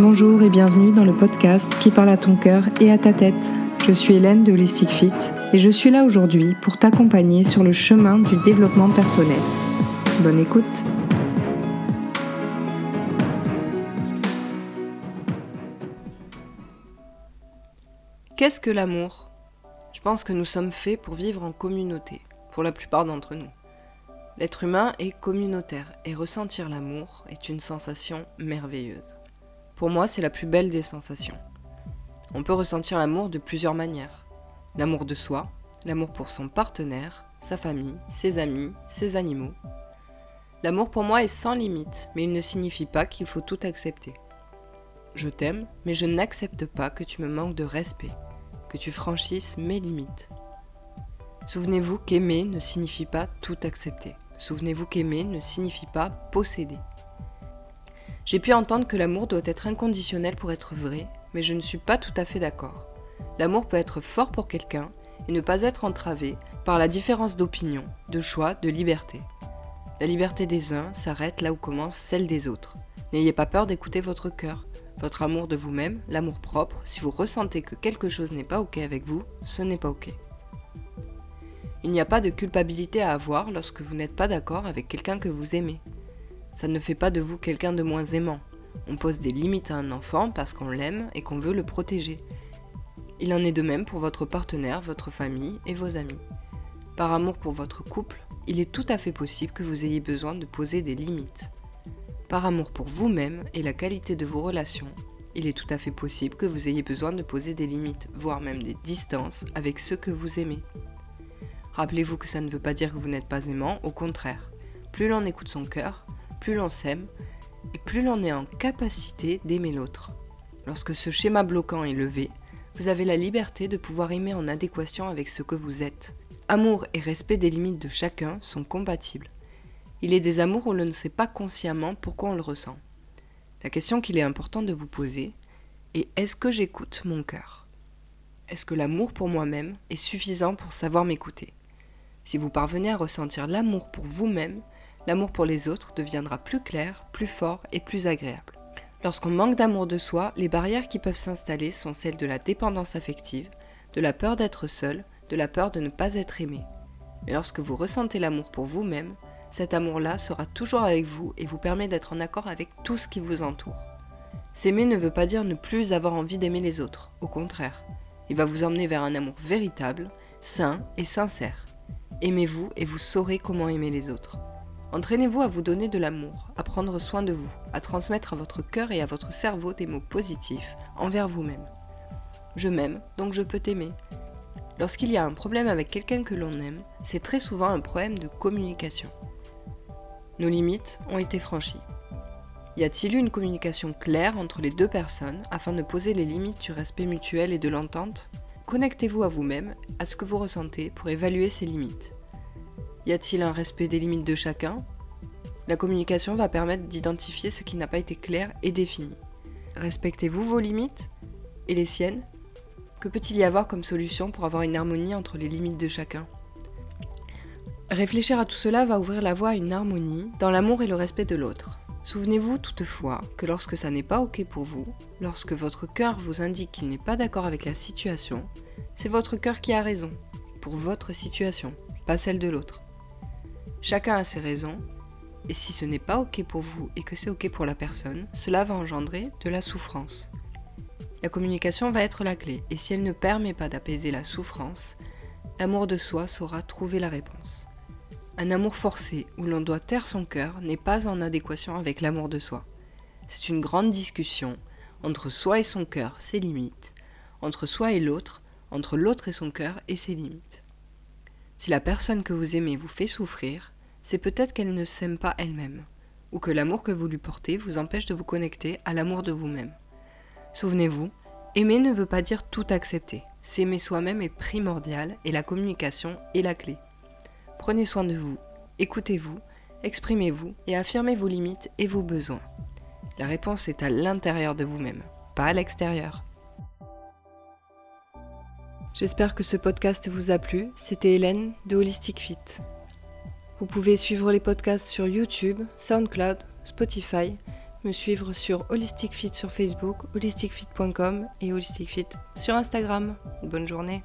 Bonjour et bienvenue dans le podcast qui parle à ton cœur et à ta tête. Je suis Hélène de Holistic Fit et je suis là aujourd'hui pour t'accompagner sur le chemin du développement personnel. Bonne écoute Qu'est-ce que l'amour? Je pense que nous sommes faits pour vivre en communauté, pour la plupart d'entre nous. L'être humain est communautaire et ressentir l'amour est une sensation merveilleuse. Pour moi, c'est la plus belle des sensations. On peut ressentir l'amour de plusieurs manières. L'amour de soi, l'amour pour son partenaire, sa famille, ses amis, ses animaux. L'amour pour moi est sans limite, mais il ne signifie pas qu'il faut tout accepter. Je t'aime, mais je n'accepte pas que tu me manques de respect, que tu franchisses mes limites. Souvenez-vous qu'aimer ne signifie pas tout accepter. Souvenez-vous qu'aimer ne signifie pas posséder. J'ai pu entendre que l'amour doit être inconditionnel pour être vrai, mais je ne suis pas tout à fait d'accord. L'amour peut être fort pour quelqu'un et ne pas être entravé par la différence d'opinion, de choix, de liberté. La liberté des uns s'arrête là où commence celle des autres. N'ayez pas peur d'écouter votre cœur, votre amour de vous-même, l'amour propre. Si vous ressentez que quelque chose n'est pas OK avec vous, ce n'est pas OK. Il n'y a pas de culpabilité à avoir lorsque vous n'êtes pas d'accord avec quelqu'un que vous aimez. Ça ne fait pas de vous quelqu'un de moins aimant. On pose des limites à un enfant parce qu'on l'aime et qu'on veut le protéger. Il en est de même pour votre partenaire, votre famille et vos amis. Par amour pour votre couple, il est tout à fait possible que vous ayez besoin de poser des limites. Par amour pour vous-même et la qualité de vos relations, il est tout à fait possible que vous ayez besoin de poser des limites, voire même des distances avec ceux que vous aimez. Rappelez-vous que ça ne veut pas dire que vous n'êtes pas aimant, au contraire. Plus l'on écoute son cœur, plus l'on s'aime, et plus l'on est en capacité d'aimer l'autre. Lorsque ce schéma bloquant est levé, vous avez la liberté de pouvoir aimer en adéquation avec ce que vous êtes. Amour et respect des limites de chacun sont compatibles. Il est des amours où l'on ne sait pas consciemment pourquoi on le ressent. La question qu'il est important de vous poser est est-ce que j'écoute mon cœur? Est-ce que l'amour pour moi-même est suffisant pour savoir m'écouter? Si vous parvenez à ressentir l'amour pour vous-même, l'amour pour les autres deviendra plus clair, plus fort et plus agréable. Lorsqu'on manque d'amour de soi, les barrières qui peuvent s'installer sont celles de la dépendance affective, de la peur d'être seul, de la peur de ne pas être aimé. Mais lorsque vous ressentez l'amour pour vous-même, cet amour-là sera toujours avec vous et vous permet d'être en accord avec tout ce qui vous entoure. S'aimer ne veut pas dire ne plus avoir envie d'aimer les autres, au contraire. Il va vous emmener vers un amour véritable, sain et sincère. Aimez-vous et vous saurez comment aimer les autres. Entraînez-vous à vous donner de l'amour, à prendre soin de vous, à transmettre à votre cœur et à votre cerveau des mots positifs envers vous-même. Je m'aime, donc je peux t'aimer. Lorsqu'il y a un problème avec quelqu'un que l'on aime, c'est très souvent un problème de communication. Nos limites ont été franchies. Y a-t-il eu une communication claire entre les deux personnes afin de poser les limites du respect mutuel et de l'entente? Connectez-vous à vous-même, à ce que vous ressentez pour évaluer ces limites. Y a-t-il un respect des limites de chacun? La communication va permettre d'identifier ce qui n'a pas été clair et défini. Respectez-vous vos limites et les siennes? Que peut-il y avoir comme solution pour avoir une harmonie entre les limites de chacun? Réfléchir à tout cela va ouvrir la voie à une harmonie dans l'amour et le respect de l'autre. Souvenez-vous toutefois que lorsque ça n'est pas OK pour vous, lorsque votre cœur vous indique qu'il n'est pas d'accord avec la situation, c'est votre cœur qui a raison, pour votre situation, pas celle de l'autre. Chacun a ses raisons, et si ce n'est pas OK pour vous et que c'est OK pour la personne, cela va engendrer de la souffrance. La communication va être la clé, et si elle ne permet pas d'apaiser la souffrance, l'amour de soi saura trouver la réponse. Un amour forcé où l'on doit taire son cœur n'est pas en adéquation avec l'amour de soi. C'est une grande discussion entre soi et son cœur, ses limites, entre soi et l'autre, entre l'autre et son cœur et ses limites. Si la personne que vous aimez vous fait souffrir, c'est peut-être qu'elle ne s'aime pas elle-même, ou que l'amour que vous lui portez vous empêche de vous connecter à l'amour de vous-même. Souvenez-vous, aimer ne veut pas dire tout accepter. S'aimer soi-même est primordial et la communication est la clé. Prenez soin de vous, écoutez-vous, exprimez-vous et affirmez vos limites et vos besoins. La réponse est à l'intérieur de vous-même, pas à l'extérieur. J'espère que ce podcast vous a plu. C'était Hélène de Holistic Fit. Vous pouvez suivre les podcasts sur YouTube, SoundCloud, Spotify, me suivre sur Holistic Fit sur Facebook, holisticfit.com et Holistic Fit sur Instagram. Bonne journée